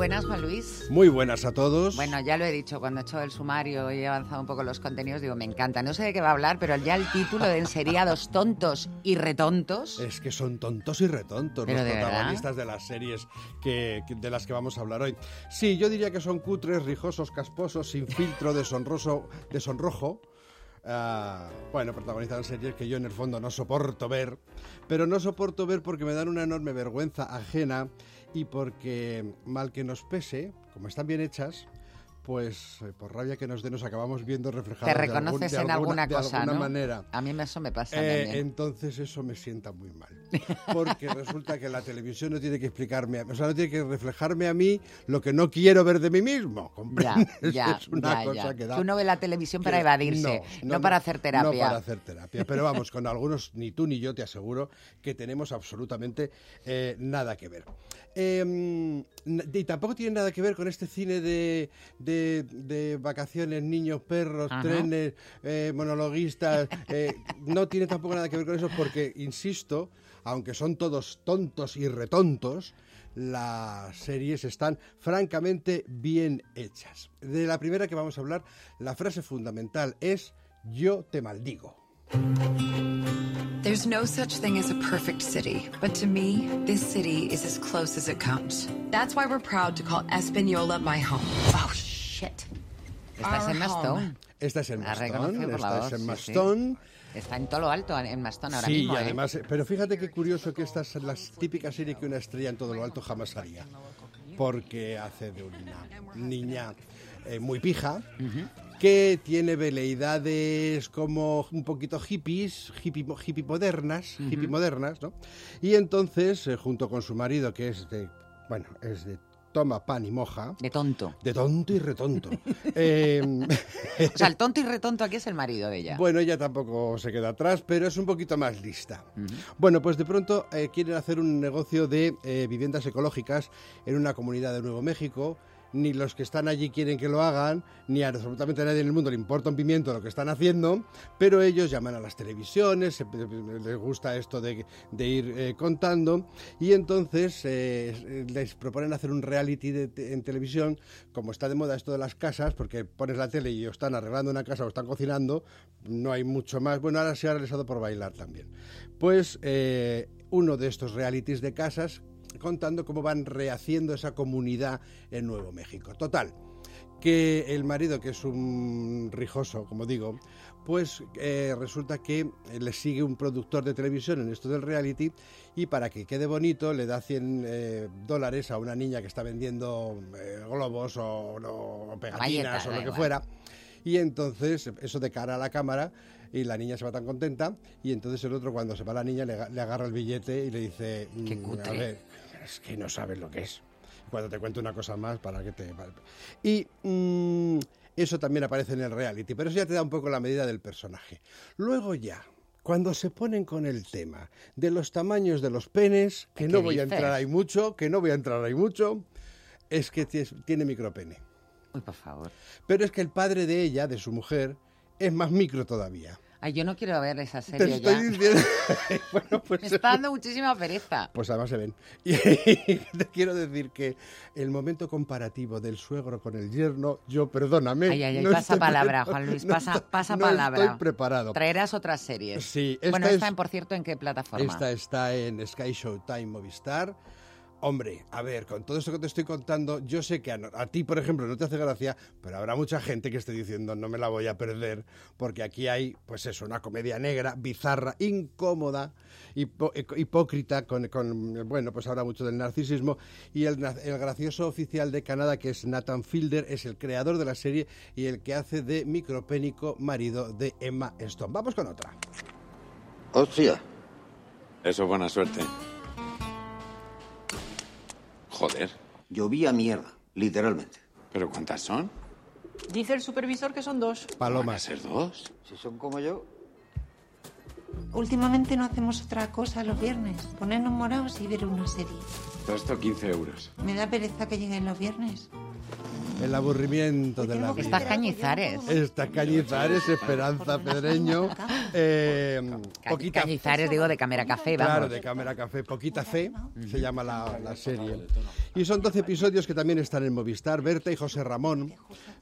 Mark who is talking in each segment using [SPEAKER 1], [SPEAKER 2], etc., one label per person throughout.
[SPEAKER 1] buenas, Juan Luis.
[SPEAKER 2] Muy buenas a todos.
[SPEAKER 1] Bueno, ya lo he dicho, cuando he hecho el sumario y he avanzado un poco los contenidos, digo, me encanta. No sé de qué va a hablar, pero ya el título de Enseriados tontos y retontos.
[SPEAKER 2] Es que son tontos y retontos
[SPEAKER 1] ¿Pero
[SPEAKER 2] los
[SPEAKER 1] de
[SPEAKER 2] protagonistas de las series que, de las que vamos a hablar hoy. Sí, yo diría que son cutres, rijosos, casposos, sin filtro, deshonroso, deshonrojo. Ah, bueno, protagonizan series que yo en el fondo no soporto ver, pero no soporto ver porque me dan una enorme vergüenza ajena y porque, mal que nos pese, como están bien hechas, pues eh, por rabia que nos dé nos acabamos viendo reflejados
[SPEAKER 1] Te
[SPEAKER 2] de algún-
[SPEAKER 1] reconoces
[SPEAKER 2] de
[SPEAKER 1] en
[SPEAKER 2] alguna,
[SPEAKER 1] alguna
[SPEAKER 2] de
[SPEAKER 1] cosa,
[SPEAKER 2] alguna
[SPEAKER 1] ¿no?
[SPEAKER 2] manera.
[SPEAKER 1] A mí me- eso me pasa
[SPEAKER 2] Eh,
[SPEAKER 1] también.
[SPEAKER 2] entonces eso me sienta muy mal. Porque resulta que la televisión no tiene que explicarme, o sea, no tiene que reflejarme a mí lo que no quiero ver de mí mismo.
[SPEAKER 1] Ya,
[SPEAKER 2] ¿comprendes?
[SPEAKER 1] ya,
[SPEAKER 2] es una
[SPEAKER 1] ya,
[SPEAKER 2] cosa
[SPEAKER 1] ya.
[SPEAKER 2] que da...
[SPEAKER 1] Que uno ve la televisión para evadirse, no, para hacer terapia.
[SPEAKER 2] No para hacer terapia. Pero vamos, con algunos, ni tú ni yo te aseguro que tenemos absolutamente eh, nada que ver. Eh, n- y tampoco tiene nada que ver con este cine de, de- de vacaciones, niños, perros,
[SPEAKER 1] Ajá.
[SPEAKER 2] trenes, eh, monologuistas. eh, no tiene tampoco nada que ver con eso porque, insisto, aunque son todos tontos y retontos, las series están francamente bien hechas. De la primera que vamos a hablar, la frase fundamental es yo te maldigo.
[SPEAKER 3] There's no such thing as a perfect city, but to me, this city is as close as it comes. That's why we're proud to call Espanola my home.
[SPEAKER 1] Oh, shit. Estás en
[SPEAKER 3] Our
[SPEAKER 1] Mastone.
[SPEAKER 3] home.
[SPEAKER 2] Esta es en Mastón,
[SPEAKER 1] por la
[SPEAKER 2] esta
[SPEAKER 1] voz,
[SPEAKER 2] es en
[SPEAKER 1] sí,
[SPEAKER 2] Mastón.
[SPEAKER 1] sí. Está en todo lo alto, en Mastone ahora
[SPEAKER 2] Sí,
[SPEAKER 1] mismo.
[SPEAKER 2] y
[SPEAKER 1] ¿eh?
[SPEAKER 2] además, eh, pero fíjate qué curioso que esta es la típica serie que una estrella en todo lo alto jamás haría. Porque hace de una niña eh, muy pija, que tiene veleidades como un poquito hippies, hippie, hippie modernas, hippie modernas, ¿no? Y entonces, eh, junto con su marido, que es de, bueno, es de toma pan y moja,
[SPEAKER 1] De tonto.
[SPEAKER 2] de tonto y retonto. eh,
[SPEAKER 1] O sea, el tonto y retonto aquí es el marido de ella.
[SPEAKER 2] bueno, ella tampoco se queda atrás, pero es un poquito más lista. Bueno, pues de pronto eh, quieren hacer un negocio de eh, viviendas ecológicas en una comunidad de Nuevo México. Ni los que están allí quieren que lo hagan, ni a absolutamente nadie en el mundo le importa un pimiento lo que están haciendo, pero ellos llaman a las televisiones, les gusta esto de, de ir eh, contando, y entonces eh, les proponen hacer un reality en televisión, como está de moda esto de las casas, porque pones la tele y o están arreglando una casa o están cocinando, no hay mucho más. Bueno, ahora se ha realizado por bailar también. Pues eh, uno de estos realities de casas contando cómo van rehaciendo esa comunidad en Nuevo México. Total, que el marido, que es un rijoso, como digo, pues eh, resulta que le sigue un productor de televisión en esto del reality y para que quede bonito le da 100 eh, dólares a una niña que está vendiendo eh, globos o, o pegatinas o lo que
[SPEAKER 1] igual.
[SPEAKER 2] fuera. Y entonces, eso de cara a la cámara, y la niña se va tan contenta, y entonces el otro, cuando se va la niña, le, le agarra el billete y le dice,
[SPEAKER 1] Qué
[SPEAKER 2] "Mm,
[SPEAKER 1] cutre".
[SPEAKER 2] a ver, es que no sabes lo que es. Cuando te cuento una cosa más, para que te... Y mm, eso también aparece en el reality, pero eso ya te da un poco la medida del personaje. Luego ya... Cuando se ponen con el tema de los tamaños de los penes, que
[SPEAKER 1] ¿Qué
[SPEAKER 2] no voy a entrar ahí mucho, que no voy a entrar ahí mucho, es que tiene micropene.
[SPEAKER 1] Uy, por favor.
[SPEAKER 2] Pero es que el padre de ella, de su mujer, es más micro todavía.
[SPEAKER 1] Ay, yo no quiero ver esa
[SPEAKER 2] Te
[SPEAKER 1] serie
[SPEAKER 2] estoy
[SPEAKER 1] ya.
[SPEAKER 2] diciendo. bueno, pues,
[SPEAKER 1] Me está dando muchísima pereza.
[SPEAKER 2] pues además se ven. Y te quiero decir que el momento comparativo del suegro con el yerno, yo perdóname.
[SPEAKER 1] Ay, ay, ay,
[SPEAKER 2] no
[SPEAKER 1] pasa palabra, Juan Luis,
[SPEAKER 2] no
[SPEAKER 1] pasa,
[SPEAKER 2] estoy-
[SPEAKER 1] pasa
[SPEAKER 2] no
[SPEAKER 1] palabra.
[SPEAKER 2] estoy preparado.
[SPEAKER 1] Traerás otras series.
[SPEAKER 2] Sí, esta
[SPEAKER 1] bueno, esta,
[SPEAKER 2] es-
[SPEAKER 1] en, por cierto, ¿en qué plataforma?
[SPEAKER 2] Esta está en Sky Showtime Movistar. Hombre, a ver, con todo esto que te estoy contando, yo sé que a, ti, por ejemplo, no te hace gracia, pero habrá mucha gente que esté diciendo no me la voy a perder, porque aquí hay, pues eso, una comedia negra, bizarra, incómoda, hipo- hipócrita, con, con, bueno, pues habla mucho del narcisismo, y el, gracioso oficial de Canadá, que es Nathan Fielder, es el creador de la serie y el que hace de micropénico marido de Emma Stone. Vamos con otra.
[SPEAKER 4] Hostia.
[SPEAKER 5] Eso es buena suerte. Joder.
[SPEAKER 4] Llovía mierda, literalmente.
[SPEAKER 5] ¿Pero cuántas son?
[SPEAKER 6] Dice el supervisor que son dos.
[SPEAKER 5] ¿Van a
[SPEAKER 2] Palomas.
[SPEAKER 5] ser dos?
[SPEAKER 4] Si son como yo.
[SPEAKER 7] Últimamente no hacemos otra cosa los viernes, ponernos morados y ver una serie.
[SPEAKER 5] Todo esto 15 euros.
[SPEAKER 7] Me da pereza que lleguen los viernes.
[SPEAKER 2] El aburrimiento de la vida.
[SPEAKER 1] Estás Cañizares.
[SPEAKER 2] Está Cañizares, Esperanza Pedreño, eh, poquita
[SPEAKER 1] Cañizares, digo, de Cámara Café, vamos.
[SPEAKER 2] Claro, de Cámara Café, Poquita Fe, se llama la, la serie. Y son 12 episodios que también están en Movistar. Berta y José Ramón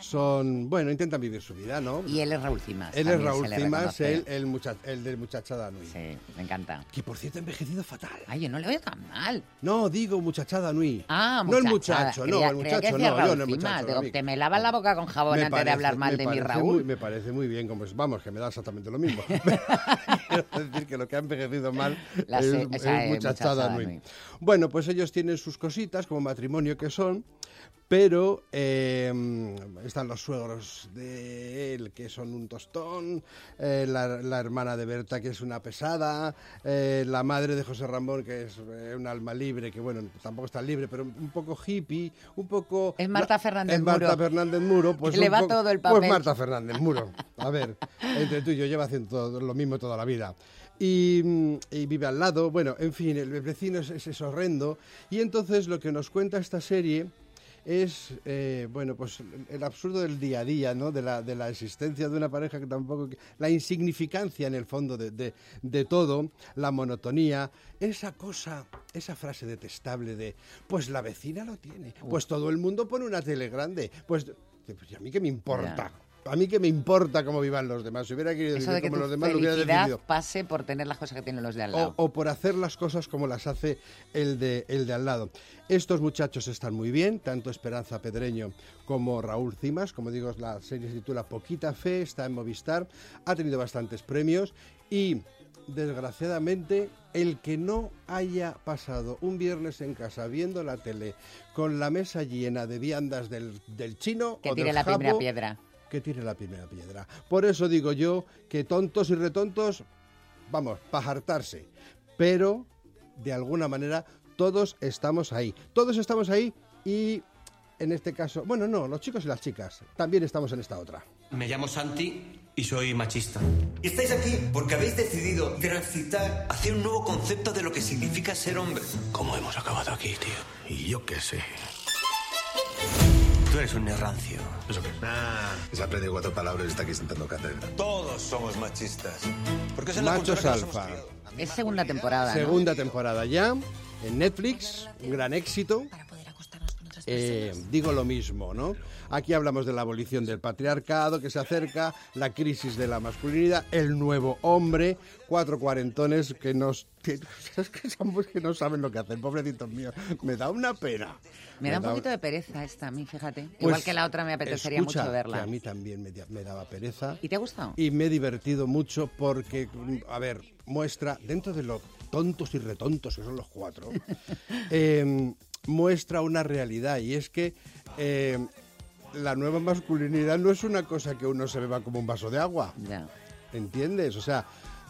[SPEAKER 2] son, bueno, intentan vivir su vida, ¿no?
[SPEAKER 1] Y él es Raúl Cimas.
[SPEAKER 2] Él es Raúl Cimas, él, el, mucha- el del Muchachada Nui.
[SPEAKER 1] Sí, me encanta.
[SPEAKER 2] Que por cierto ha envejecido fatal.
[SPEAKER 1] Ay, yo no le veo tan mal.
[SPEAKER 2] No, digo Muchachada Nui.
[SPEAKER 1] Ah,
[SPEAKER 2] No el
[SPEAKER 1] muchachada.
[SPEAKER 2] muchacho,
[SPEAKER 1] Creía-
[SPEAKER 2] no, el muchacho no, yo no el muchacho.
[SPEAKER 1] Digo, te me lavas la boca con jabón
[SPEAKER 2] Me
[SPEAKER 1] antes de
[SPEAKER 2] parece-
[SPEAKER 1] hablar mal de mi Raúl.
[SPEAKER 2] muy- me parece muy bien, como es, vamos, que me da exactamente lo mismo. Quiero decir que lo que ha envejecido mal
[SPEAKER 1] La
[SPEAKER 2] es, es
[SPEAKER 1] es
[SPEAKER 2] muchachada
[SPEAKER 1] Muchachada.
[SPEAKER 2] Bueno, pues ellos tienen sus cositas como matrimonio que son, pero eh, están los suegros de él que son un tostón, eh, la, la hermana de Berta que es una pesada, eh, la madre de José Ramón que es eh, un alma libre, que bueno, tampoco está libre, pero un poco hippie, un poco...
[SPEAKER 1] Es Marta Fernández
[SPEAKER 2] es Marta
[SPEAKER 1] Muro.
[SPEAKER 2] Fernández Muro. Pues
[SPEAKER 1] le va
[SPEAKER 2] poco-
[SPEAKER 1] todo el
[SPEAKER 2] Pues
[SPEAKER 1] papel.
[SPEAKER 2] Marta Fernández Muro. A ver, entre tú y yo lleva haciendo todo- lo mismo toda la vida. Y, y vive al lado, bueno, en fin, el vecino es, es- es horrendo. Y entonces lo que nos cuenta esta serie es, eh, bueno, pues el absurdo del día a día, ¿no? De la, de la existencia de una pareja que tampoco... La insignificancia en el fondo de, de- de todo, la monotonía, esa cosa, esa frase detestable de, pues la vecina lo tiene, pues todo el mundo pone una tele grande, pues... pues, ¿y a mí qué me importa? A mí qué me importa cómo vivan los demás. Si hubiera querido
[SPEAKER 1] Eso
[SPEAKER 2] vivir
[SPEAKER 1] de que
[SPEAKER 2] como
[SPEAKER 1] tu
[SPEAKER 2] los demás, lo hubiera decidido.
[SPEAKER 1] pase por tener las cosas que tienen los de al lado.
[SPEAKER 2] o por hacer las cosas como las hace el de, el de al lado. Estos muchachos están muy bien, tanto Esperanza Pedreño como Raúl Cimas. Como digo, la serie se titula Poquita Fe, está en Movistar, ha tenido bastantes premios y, desgraciadamente, el que no haya pasado un viernes en casa viendo la tele con la mesa llena de viandas del, del chino
[SPEAKER 1] que
[SPEAKER 2] o
[SPEAKER 1] tire
[SPEAKER 2] del
[SPEAKER 1] la primera piedra.
[SPEAKER 2] Que tire la primera piedra. Por eso digo yo que tontos y retontos, vamos, para hartarse. Pero, de alguna manera, todos estamos ahí. Todos estamos ahí y, en este caso, bueno, no, los chicos y las chicas, también estamos en esta otra.
[SPEAKER 8] Me llamo Santi y soy machista.
[SPEAKER 9] Y estáis aquí porque habéis decidido transitar
[SPEAKER 8] Hacia un nuevo concepto de lo que significa ser hombre.
[SPEAKER 9] ¿Cómo hemos acabado aquí, tío? Y yo qué sé.
[SPEAKER 8] Tú eres un rancio.
[SPEAKER 9] ¿Eso qué?
[SPEAKER 10] Ah, se ha aprendido cuatro palabras y está aquí sentando cátedra.
[SPEAKER 9] Todos somos machistas. Porque es en
[SPEAKER 2] Machos
[SPEAKER 9] cultura que nos hemos
[SPEAKER 2] alfa.
[SPEAKER 1] Es segunda temporada, ¿no?
[SPEAKER 2] Segunda temporada ya, en Netflix, un gran éxito. Eh, digo lo mismo, ¿no? Aquí hablamos de la abolición del patriarcado que se acerca, la crisis de la masculinidad, el nuevo hombre, cuatro cuarentones que nos... que- es que que no saben lo que hacen, pobrecitos míos. Me da una pena.
[SPEAKER 1] Me da un poquito de pereza esta a mí, fíjate.
[SPEAKER 2] Pues,
[SPEAKER 1] Igual que la otra me apetecería
[SPEAKER 2] escucha,
[SPEAKER 1] mucho
[SPEAKER 2] que
[SPEAKER 1] verla.
[SPEAKER 2] a mí también me, me daba pereza.
[SPEAKER 1] ¿Y te ha gustado?
[SPEAKER 2] Y me he divertido mucho porque, a ver, muestra, dentro de lo tontos y retontos que son los cuatro, eh, muestra una realidad y es que eh, la nueva masculinidad no es una cosa que uno se beba como un vaso de agua. ¿Entiendes? O sea,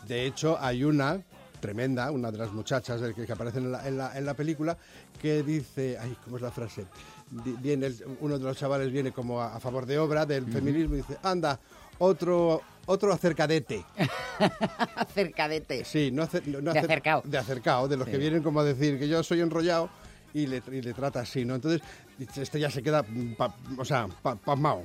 [SPEAKER 2] de hecho hay una tremenda, una de las muchachas que, que aparecen en la, en, la, en la película, que dice, ay, ¿cómo es la frase? Viene el- uno de los chavales viene como a, a favor de obra del feminismo y dice, anda, otro otro acercadete.
[SPEAKER 1] Acercadete.
[SPEAKER 2] Sí, no, acer- no- no
[SPEAKER 1] De
[SPEAKER 2] acer-
[SPEAKER 1] acercao.
[SPEAKER 2] De acercao, de los que vienen como a decir que yo soy enrollado y le, y le trata así, ¿no? Entonces, este ya se queda, mm, pa- o sea, pa- pasmao.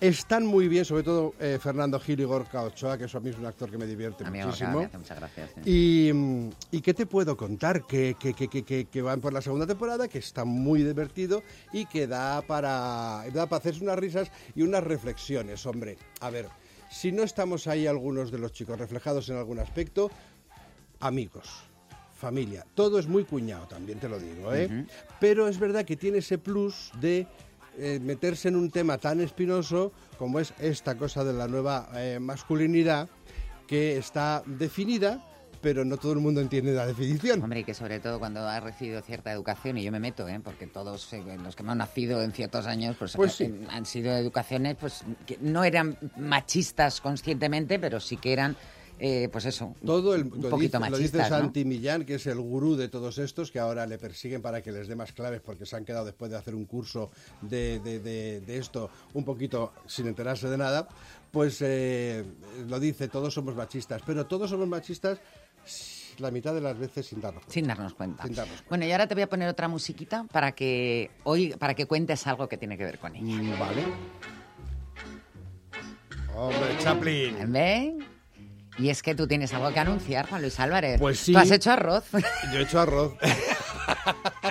[SPEAKER 2] Están muy bien, sobre todo eh, Fernando Gil y Gorka Ochoa, que eso a mí es un actor que me divierte
[SPEAKER 1] A mí
[SPEAKER 2] muchísimo.
[SPEAKER 1] me hace muchas gracias. sí.
[SPEAKER 2] Y, mm, ¿y qué te puedo contar? Que, que, que, que, que- que van por la segunda temporada, que está muy divertido y que da para, da para hacerse unas risas y unas reflexiones, hombre. A ver, si no estamos ahí algunos de los chicos reflejados en algún aspecto, amigos, familia, todo es muy cuñado, también te lo digo, ¿eh? Pero es verdad que tiene ese plus de eh, meterse en un tema tan espinoso como es esta cosa de la nueva eh, masculinidad que está definida, pero no todo el mundo entiende la definición.
[SPEAKER 1] Hombre, y que sobre todo cuando has recibido cierta educación, y yo me meto, ¿eh? porque todos eh, los que me han nacido en ciertos años pues,
[SPEAKER 2] Pues sí.
[SPEAKER 1] han sido educaciones pues que no eran machistas conscientemente, pero sí que eran, eh, pues eso,
[SPEAKER 2] Todo el,
[SPEAKER 1] un
[SPEAKER 2] lo
[SPEAKER 1] poquito
[SPEAKER 2] dice, lo
[SPEAKER 1] machistas.
[SPEAKER 2] dice
[SPEAKER 1] ¿no?
[SPEAKER 2] Santi Millán, que es el gurú de todos estos, que ahora le persiguen para que les dé más claves porque se han quedado después de hacer un curso de, de- de- de esto un poquito sin enterarse de nada. Pues eh, lo dice, todos somos machistas, pero todos somos machistas la mitad de las veces sin darnos cuenta.
[SPEAKER 1] Sin darnos cuenta.
[SPEAKER 2] Sin darnos cuenta.
[SPEAKER 1] Bueno, y ahora te voy a poner otra musiquita para que hoy para que cuentes algo que tiene que ver con ella.
[SPEAKER 2] Mm, Vale. Hombre, Chaplin.
[SPEAKER 1] ¿Ven? Y es que tú tienes algo que anunciar, Juan Luis Álvarez.
[SPEAKER 2] Pues sí.
[SPEAKER 1] Tú has hecho arroz.
[SPEAKER 2] Yo he hecho arroz.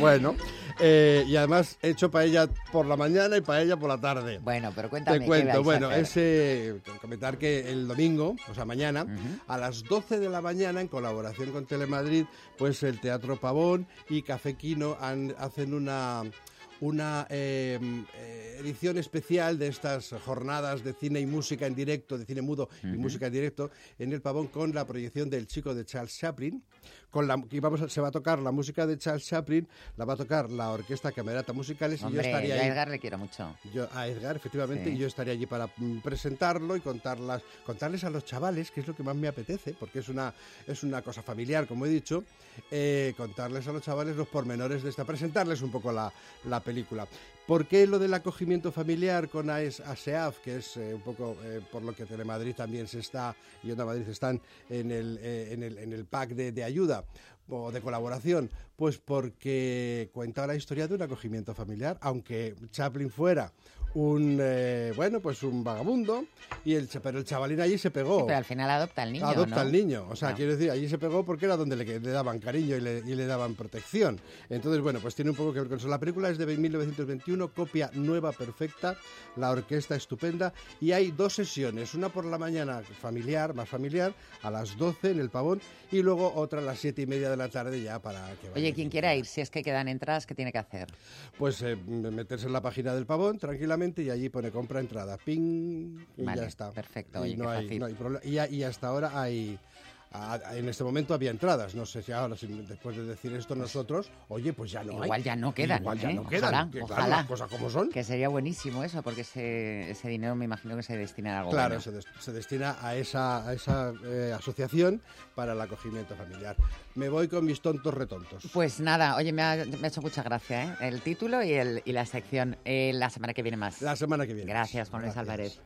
[SPEAKER 2] bueno, eh, y además he hecho paella por la mañana y paella por la tarde.
[SPEAKER 1] Bueno, pero cuéntame.
[SPEAKER 2] Te
[SPEAKER 1] ¿qué vais
[SPEAKER 2] cuento, bueno, es eh, comentar que el domingo, o sea, mañana, a las 12 de la mañana, en colaboración con Telemadrid, pues el Teatro Pavón y Café Quino han- hacen una una eh, eh, edición especial de estas jornadas de cine y música en directo, de cine mudo y música en directo, en el Pavón con la proyección del chico de Charles Chaplin. Con la, y vamos a- se va a tocar la música de Charles Chaplin, la va a tocar la Orquesta Camerata Musicales y
[SPEAKER 1] Hombre,
[SPEAKER 2] yo estaría
[SPEAKER 1] yo a
[SPEAKER 2] ahí.
[SPEAKER 1] Edgar le quiero mucho.
[SPEAKER 2] Yo, a Edgar, efectivamente,
[SPEAKER 1] Sí.
[SPEAKER 2] y yo estaría allí para mm, presentarlo y contarlas, contarles a los chavales, que es lo que más me apetece, porque es una, es una cosa familiar, como he dicho, eh, contarles a los chavales los pormenores de esta, presentarles un poco la, la ¿Por qué lo del acogimiento familiar con ASEAF, que es eh, un poco eh, por lo que Telemadrid también se está, y Onda Madrid están en el, eh, en el, en el pack de ayuda o de colaboración? Pues porque cuenta la historia de un acogimiento familiar, aunque Chaplin fuera un, eh, bueno, pues un vagabundo, y el, pero el chavalín allí se pegó.
[SPEAKER 1] Sí, pero al final adopta al niño,
[SPEAKER 2] Adopta
[SPEAKER 1] ¿no?
[SPEAKER 2] al niño. O sea,
[SPEAKER 1] Ah.
[SPEAKER 2] quiero decir, allí se pegó porque era donde le, le daban cariño y le, y le daban protección. Entonces, bueno, pues tiene un poco que ver con eso. La película es de 1921, copia nueva, perfecta, la orquesta estupenda, y hay dos sesiones, una por la mañana familiar, más familiar, a las 12 en el Pavón, y luego otra a las 7 y media de la tarde ya para que vaya
[SPEAKER 1] Oye, quien quiera ir, si es que quedan entradas, ¿qué tiene que hacer?
[SPEAKER 2] Pues eh, meterse en la página del Pavón tranquilamente y allí pone compra entrada, ping, y
[SPEAKER 1] Vale,
[SPEAKER 2] ya está.
[SPEAKER 1] perfecto,
[SPEAKER 2] Y
[SPEAKER 1] oye,
[SPEAKER 2] no,
[SPEAKER 1] qué
[SPEAKER 2] hay,
[SPEAKER 1] fácil.
[SPEAKER 2] no hay problema. Y, a- y hasta ahora hay... a- a- en este momento había entradas, no sé si ahora, si después de decir esto nosotros, oye, pues ya no hay.
[SPEAKER 1] Igual ya no quedan.
[SPEAKER 2] Igual ya
[SPEAKER 1] ¿eh?
[SPEAKER 2] no quedan.
[SPEAKER 1] Ojalá,
[SPEAKER 2] que, claro, las cosas como son.
[SPEAKER 1] Que sería buenísimo eso, porque ese, ese dinero me imagino que se destina a algo
[SPEAKER 2] Claro,
[SPEAKER 1] bueno.
[SPEAKER 2] se, des- se destina a esa, a esa eh, asociación para el acogimiento familiar. Me voy con mis tontos retontos.
[SPEAKER 1] Pues nada, oye, me ha, me ha hecho mucha gracia ¿eh? el título y, el, y la sección. Eh, la semana que viene más.
[SPEAKER 2] La semana que viene.
[SPEAKER 1] Gracias, Juan Luis. Álvarez.